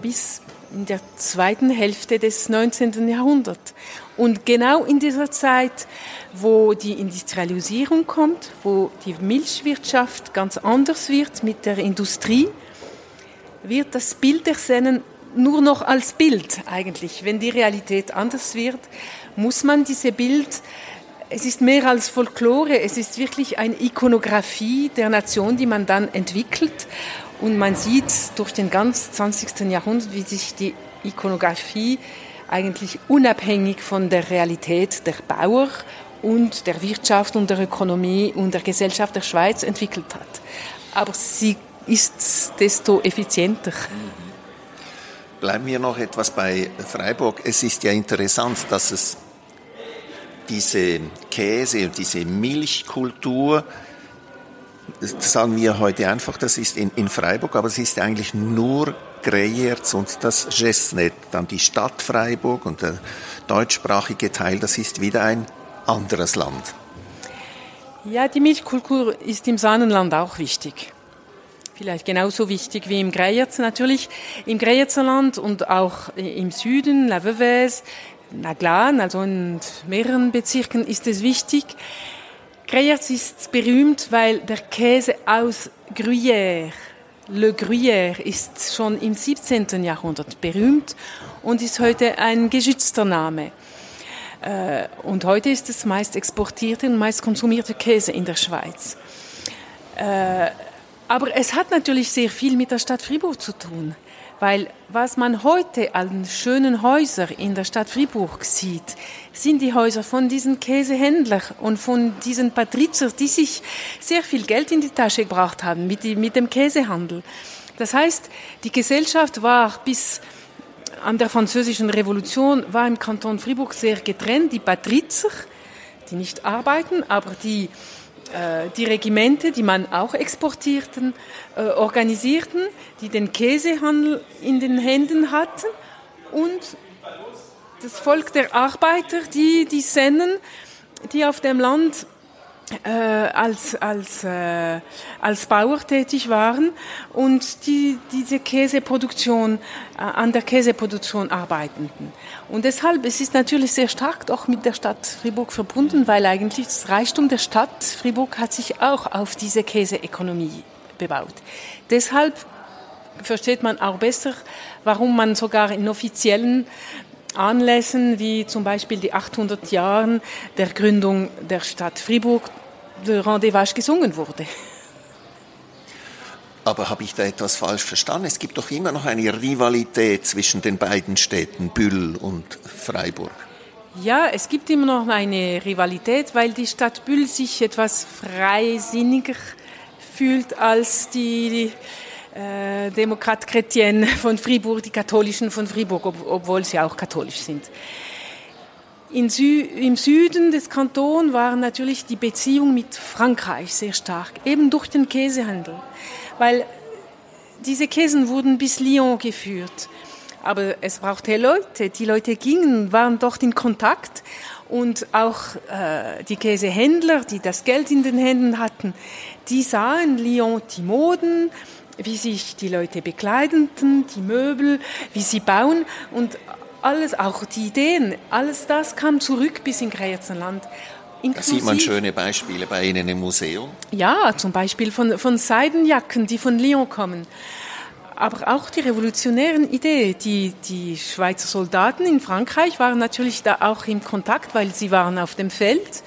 bis in der zweiten Hälfte des 19. Jahrhunderts. Und genau in dieser Zeit, wo die Industrialisierung kommt, wo die Milchwirtschaft ganz anders wird mit der Industrie, wird das Bild der Sennen nur noch als Bild eigentlich. Wenn die Realität anders wird, muss man diese Bild, es ist mehr als Folklore, es ist wirklich eine Ikonografie der Nation, die man dann entwickelt. Und man sieht durch den ganzen 20. Jahrhundert, wie sich die Ikonografie eigentlich unabhängig von der Realität der Bauer und der Wirtschaft und der Ökonomie und der Gesellschaft der Schweiz entwickelt hat. Aber sie ist desto effizienter. Mhm. Bleiben wir noch etwas bei Freiburg. Es ist ja interessant, dass es diese Käse und diese Milchkultur, sagen wir heute einfach, das ist in, in Freiburg, aber es ist eigentlich nur Greyerz und das Gessnet, dann die Stadt Freiburg und der deutschsprachige Teil, das ist wieder ein anderes Land. Ja, die Milchkultur ist im Sahnenland auch wichtig vielleicht genauso wichtig wie im Greyerz natürlich. Im Greyerzer und auch im Süden, La Veuvaise, Naglan, also in mehreren Bezirken ist es wichtig. Greyerz ist berühmt, weil der Käse aus Gruyère, Le Gruyère, ist schon im 17. Jahrhundert berühmt und ist heute ein geschützter Name. Äh, und heute ist es meist exportierte und meist konsumierte Käse in der Schweiz. Äh, aber es hat natürlich sehr viel mit der Stadt Fribourg zu tun, weil was man heute an schönen Häusern in der Stadt Fribourg sieht, sind die Häuser von diesen Käsehändlern und von diesen Patriziern, die sich sehr viel Geld in die Tasche gebracht haben mit, die, mit dem Käsehandel. Das heißt, die Gesellschaft war bis an der französischen Revolution war im Kanton Fribourg sehr getrennt. Die Patrizier, die nicht arbeiten, aber die äh, die Regimente, die man auch exportierten, äh, organisierten, die den Käsehandel in den Händen hatten und das Volk der Arbeiter, die die Sennen, die auf dem Land äh, als, als, äh, als Bauer tätig waren und die diese Käseproduktion, äh, an der Käseproduktion arbeiteten. Und deshalb, es ist natürlich sehr stark auch mit der Stadt Fribourg verbunden, weil eigentlich das Reichtum der Stadt Fribourg hat sich auch auf diese Käseökonomie bebaut. Deshalb versteht man auch besser, warum man sogar in offiziellen Anlässen wie zum Beispiel die 800 Jahren der Gründung der Stadt Fribourg Le Rendezvous gesungen wurde. Aber habe ich da etwas falsch verstanden? Es gibt doch immer noch eine Rivalität zwischen den beiden Städten, Bühl und Freiburg. Ja, es gibt immer noch eine Rivalität, weil die Stadt Bühl sich etwas freisinniger fühlt als die äh, Demokrat Chrétienne von Fribourg, die Katholischen von Fribourg, ob, obwohl sie auch katholisch sind. Sü Im Süden des Kantons waren natürlich die Beziehungen mit Frankreich sehr stark, eben durch den Käsehandel, weil diese Käsen wurden bis Lyon geführt. Aber es brauchte Leute, die Leute gingen, waren dort in Kontakt. Und auch äh, die Käsehändler, die das Geld in den Händen hatten, die sahen Lyon die Moden, wie sich die Leute bekleideten, die Möbel, wie sie bauen. Und alles, auch die Ideen, alles das kam zurück bis in Gräzerland. Da sieht man schöne Beispiele bei Ihnen im Museum. Ja, zum Beispiel von, von Seidenjacken, die von Lyon kommen. Aber auch die revolutionären Ideen. Die, die Schweizer Soldaten in Frankreich waren natürlich da auch im Kontakt, weil sie waren auf dem Feld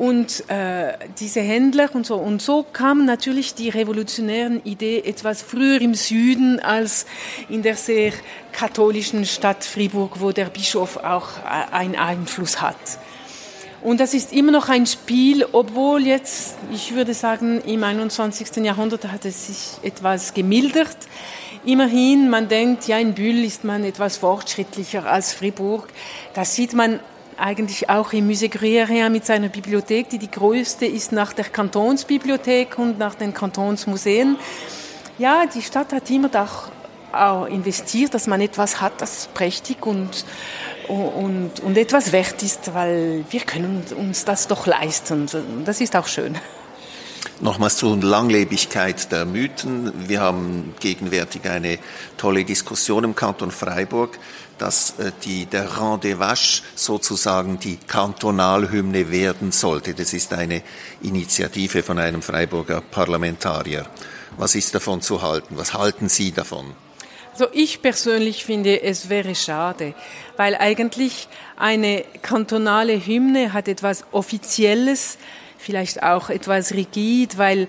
und äh, diese Händler und so. Und so kamen natürlich die revolutionären Ideen etwas früher im Süden als in der sehr katholischen Stadt Fribourg, wo der Bischof auch äh, einen Einfluss hat. Und das ist immer noch ein Spiel, obwohl jetzt, ich würde sagen, im 21. Jahrhundert hat es sich etwas gemildert. Immerhin, man denkt, ja, in Bühl ist man etwas fortschrittlicher als Fribourg. Das sieht man eigentlich auch im Musée Gruyère mit seiner Bibliothek, die die größte ist nach der Kantonsbibliothek und nach den Kantonsmuseen. Ja, die Stadt hat immer auch, investiert, dass man etwas hat, das prächtig und, und, und etwas wert ist, weil wir können uns das doch leisten. Das ist auch schön. Nochmals zur Langlebigkeit der Mythen. Wir haben gegenwärtig eine tolle Diskussion im Kanton Freiburg dass äh, die, der Rang des Vaches sozusagen die Kantonalhymne werden sollte. Das ist eine Initiative von einem Freiburger Parlamentarier. Was ist davon zu halten? Was halten Sie davon? Also ich persönlich finde, es wäre schade, weil eigentlich eine kantonale Hymne hat etwas Offizielles, vielleicht auch etwas rigid, weil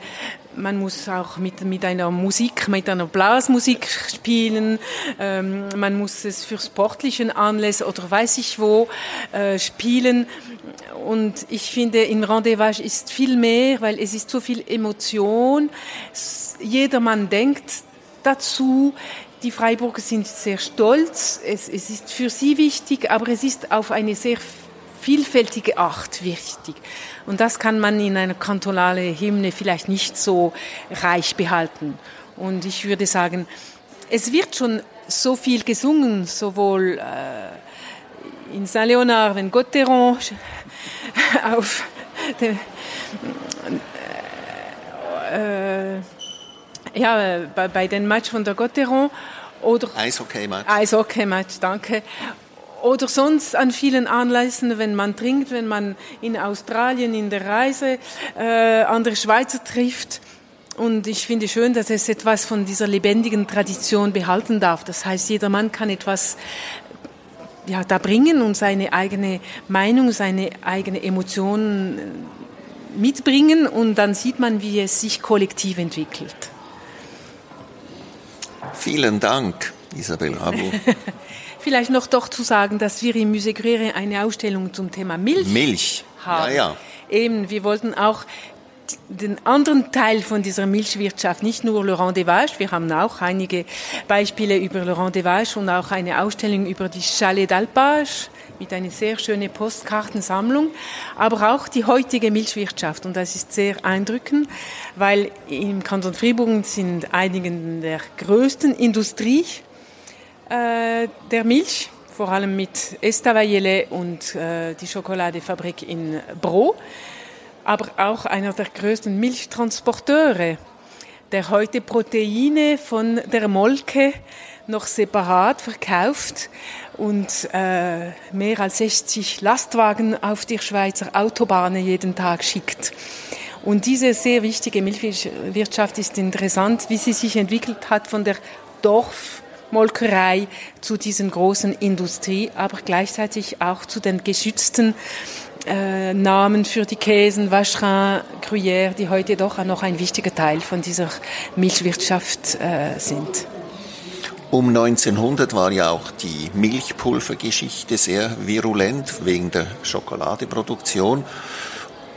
man muss auch mit, mit einer Musik, mit einer Blasmusik spielen. Ähm, man muss es für sportlichen Anlässe oder weiß ich wo äh, spielen. Und ich finde, in Rendezvous ist viel mehr, weil es ist so viel Emotion. Jedermann denkt dazu. Die Freiburger sind sehr stolz. Es, es ist für sie wichtig, aber es ist auf eine sehr vielfältige Art wichtig. Und das kann man in einer kantonalen Hymne vielleicht nicht so reich behalten. Und ich würde sagen, es wird schon so viel gesungen, sowohl äh, in Saint-Léonard, wenn Gotteron auf dem, äh, ja, bei, bei den Match von der Gotteron oder Eishockey-Match. Eishockey-Match, danke oder sonst an vielen Anlässen, wenn man trinkt, wenn man in Australien in der Reise äh, andere Schweizer trifft. Und ich finde schön, dass es etwas von dieser lebendigen Tradition behalten darf. Das heißt, jeder Mann kann etwas ja, da bringen und seine eigene Meinung, seine eigene Emotionen mitbringen und dann sieht man, wie es sich kollektiv entwickelt. Vielen Dank, Isabel Rabo. Vielleicht noch doch zu sagen, dass wir im Musée Gruyère eine Ausstellung zum Thema Milch, Milch. haben. Ja, ja. Eben, wir wollten auch den anderen Teil von dieser Milchwirtschaft, nicht nur Laurent des Vaches, wir haben auch einige Beispiele über Laurent des Vaches und auch eine Ausstellung über die Chalet d'Alpage mit einer sehr schönen Postkartensammlung, aber auch die heutige Milchwirtschaft und das ist sehr eindrückend, weil im Kanton Fribourg sind einige der größten Industrie äh, der Milch, vor allem mit Estavaiele und äh, die Schokoladefabrik in Bro. aber auch einer der größten Milchtransporteure, der heute Proteine von der Molke noch separat verkauft und äh, mehr als 60 Lastwagen auf die Schweizer Autobahnen jeden Tag schickt. Und diese sehr wichtige Milchwirtschaft ist interessant, wie sie sich entwickelt hat von der Dorfmolkerei zu diesen großen Industrie, aber gleichzeitig auch zu den geschützten äh, Namen für die Käsen, Vacherin, Gruyère, die heute doch noch ein wichtiger Teil von dieser Milchwirtschaft äh, sind. Um 1900 war ja auch die Milchpulvergeschichte sehr virulent wegen der Schokoladeproduktion.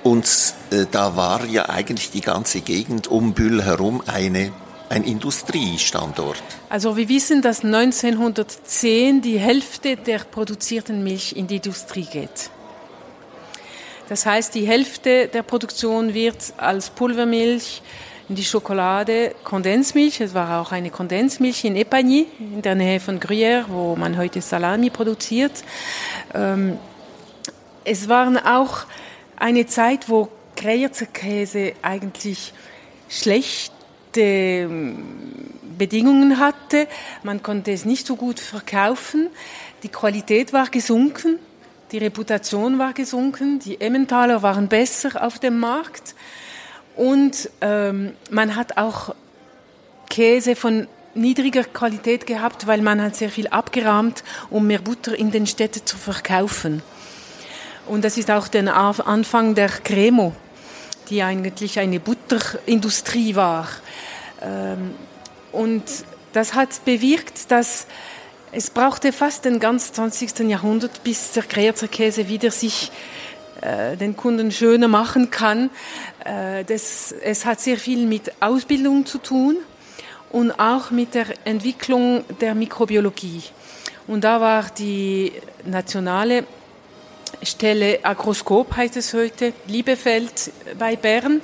Und äh, da war ja eigentlich die ganze Gegend um Bühl herum eine, ein Industriestandort. Also wir wissen, dass 1910 die Hälfte der produzierten Milch in die Industrie geht. Das heißt, die Hälfte der Produktion wird als Pulvermilch in die Schokolade, Kondensmilch. Es war auch eine Kondensmilch in Epagny, in der Nähe von Gruyère, wo man heute Salami produziert. Ähm, es waren auch eine Zeit, wo Greyerzer Käse eigentlich schlechte ähm, Bedingungen hatte. Man konnte es nicht so gut verkaufen. Die Qualität war gesunken, die Reputation war gesunken, die Emmentaler waren besser auf dem Markt und ähm, man hat auch Käse von niedriger Qualität gehabt, weil man hat sehr viel abgerahmt, um mehr Butter in den Städten zu verkaufen. Und das ist auch der Anfang der Cremo, die eigentlich eine Butterindustrie war. Ähm, und das hat bewirkt, dass es brauchte fast den ganzen 20. Jahrhundert, bis der Grerzer Käse wieder sich äh, den Kunden schöner machen kann. Äh, das, es hat sehr viel mit Ausbildung zu tun und auch mit der Entwicklung der Mikrobiologie. Und da war die nationale Stelle Agroskop heißt es heute, Liebefeld bei Bern,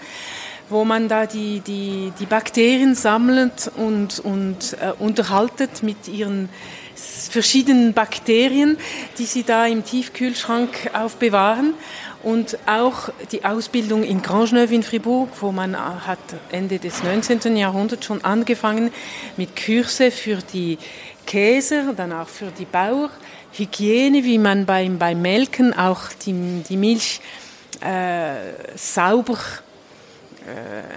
wo man da die, die, die Bakterien sammelt und, und äh, unterhaltet mit ihren verschiedenen Bakterien, die sie da im Tiefkühlschrank aufbewahren. Und auch die Ausbildung in Grangeneuve in Fribourg, wo man hat Ende des 19. Jahrhunderts schon angefangen mit Kurse für die Käser, dann auch für die Bauer Hygiene, wie man beim, beim Melken auch die, die Milch äh, sauber äh,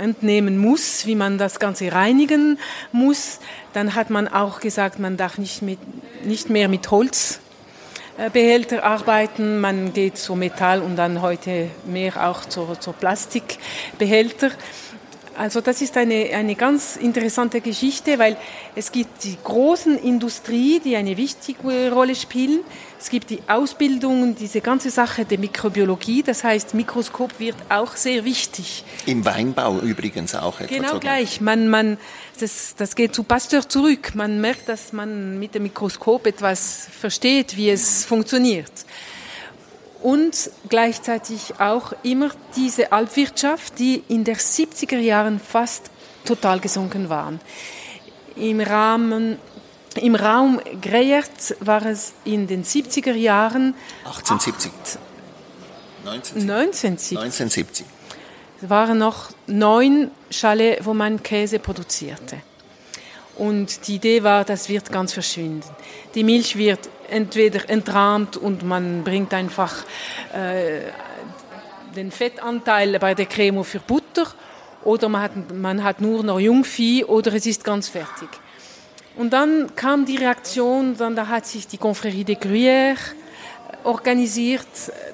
entnehmen muss, wie man das Ganze reinigen muss. Dann hat man auch gesagt, man darf nicht, mit, nicht mehr mit Holzbehälter arbeiten, man geht zu Metall und dann heute mehr auch zu, zu Plastikbehälter. Also das ist eine, eine ganz interessante Geschichte, weil es gibt die großen Industrie, die eine wichtige Rolle spielen. Es gibt die Ausbildung, diese ganze Sache der Mikrobiologie. Das heißt, Mikroskop wird auch sehr wichtig. Im Weinbau übrigens auch. Etwa genau gleich. Man, man, das, das geht zu Pasteur zurück. Man merkt, dass man mit dem Mikroskop etwas versteht, wie es funktioniert und gleichzeitig auch immer diese Alpwirtschaft, die in der 70er Jahren fast total gesunken waren. Im Rahmen im Raum Greyert war es in den 70er Jahren 1870. 1970. 1970. Es waren noch neun Chalets, wo man Käse produzierte. Und die Idee war, das wird ganz verschwinden. Die Milch wird entweder entrahmt und man bringt einfach äh, den Fettanteil bei der Creme für Butter oder man hat, man hat nur noch Jungvieh oder es ist ganz fertig. Und dann kam die Reaktion, dann da hat sich die Confrérie de Gruyère organisiert,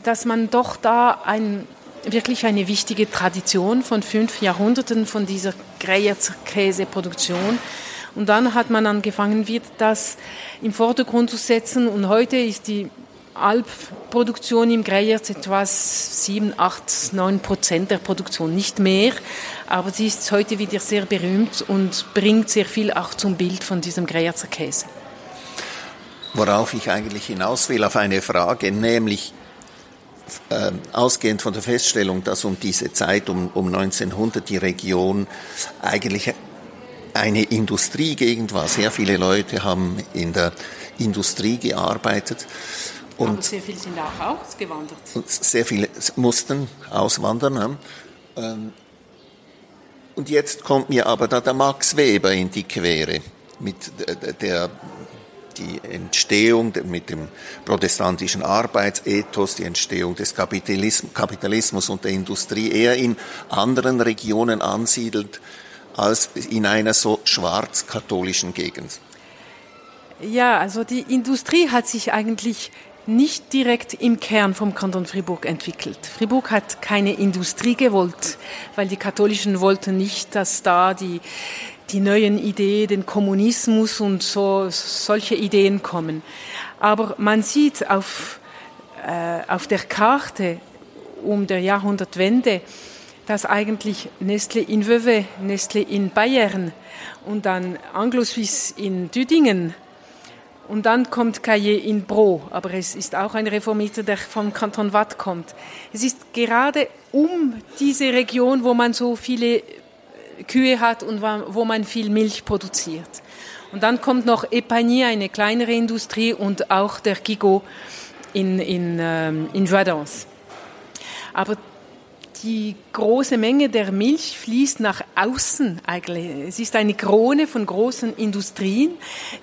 dass man doch da ein, wirklich eine wichtige Tradition von fünf Jahrhunderten von dieser Greyerzer Käseproduktion und dann hat man angefangen, wird das im Vordergrund zu setzen. Und heute ist die Alpproduktion im Greyerz etwa 7, 8, 9 Prozent der Produktion, nicht mehr. Aber sie ist heute wieder sehr berühmt und bringt sehr viel auch zum Bild von diesem Greyerzer Käse. Worauf ich eigentlich hinaus will, auf eine Frage, nämlich äh, ausgehend von der Feststellung, dass um diese Zeit, um, um 1900, die Region eigentlich eine Industriegegend war. Sehr viele Leute haben in der Industrie gearbeitet. Und Aber sehr viele sind auch ausgewandert. Sehr viele mussten auswandern. Ähm, und jetzt kommt mir aber da der Max Weber in die Quere mit der die Entstehung mit dem protestantischen Arbeitsethos, die Entstehung des Kapitalismus und der Industrie eher in anderen Regionen ansiedelt als in einer so schwarz-katholischen Gegend. Ja, also die Industrie hat sich eigentlich nicht direkt im Kern vom Kanton Fribourg entwickelt. Fribourg hat keine Industrie gewollt, weil die Katholischen wollten nicht, dass da die, die neuen Ideen, den Kommunismus und so, solche Ideen kommen. Aber man sieht auf, äh, auf der Karte um der Jahrhundertwende, dass eigentlich Nestle in Vevey, Nestle in Bayern und dann Anglo-Suisse in Düdingen und dann kommt Caillé in Bro, aber es ist auch ein Reformierter, der vom Kanton Watt kommt. Es ist gerade um diese Region, wo man so viele Kühe hat und wo man viel Milch produziert. Und dann kommt noch Epagny, eine kleinere Industrie, und auch der Gigot in, in, ähm, in Joadens. Aber die große Menge der Milch fließt nach außen eigentlich. Es ist eine Krone von großen Industrien,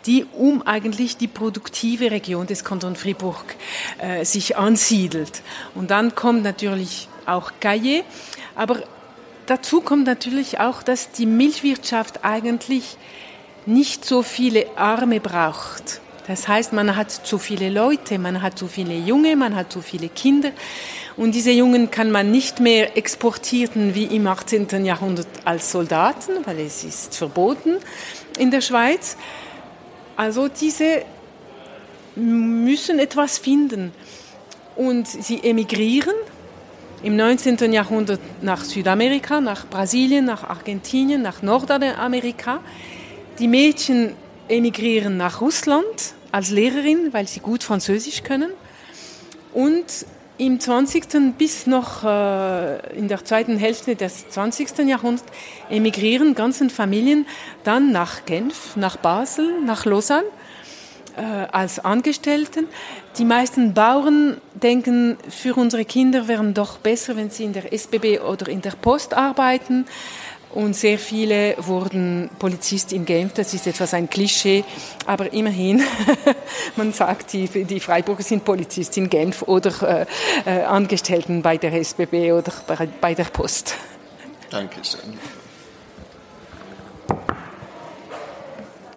die um eigentlich die produktive Region des Kanton Fribourg äh, sich ansiedelt. Und dann kommt natürlich auch Caillé, aber dazu kommt natürlich auch, dass die Milchwirtschaft eigentlich nicht so viele Arme braucht. Das heißt, man hat zu viele Leute, man hat zu viele Junge, man hat zu viele Kinder. Und diese Jungen kann man nicht mehr exportieren wie im 18. Jahrhundert als Soldaten, weil es ist verboten in der Schweiz. Also diese müssen etwas finden. Und sie emigrieren im 19. Jahrhundert nach Südamerika, nach Brasilien, nach Argentinien, nach Nordamerika. Die Mädchen emigrieren nach Russland als Lehrerin, weil sie gut Französisch können. Und im 20. bis noch äh, in der zweiten Hälfte des 20. Jahrhunderts emigrieren ganzen Familien dann nach Genf, nach Basel, nach Lausanne äh, als Angestellten. Die meisten Bauern denken, für unsere Kinder wären doch besser, wenn sie in der SBB oder in der Post arbeiten und sehr viele wurden Polizist in Genf. Das ist etwas ein Klischee, aber immerhin, man sagt, die, die Freiburger sind Polizist in Genf oder äh, äh, Angestellten bei der SBB oder bei, bei der Post. Dankeschön.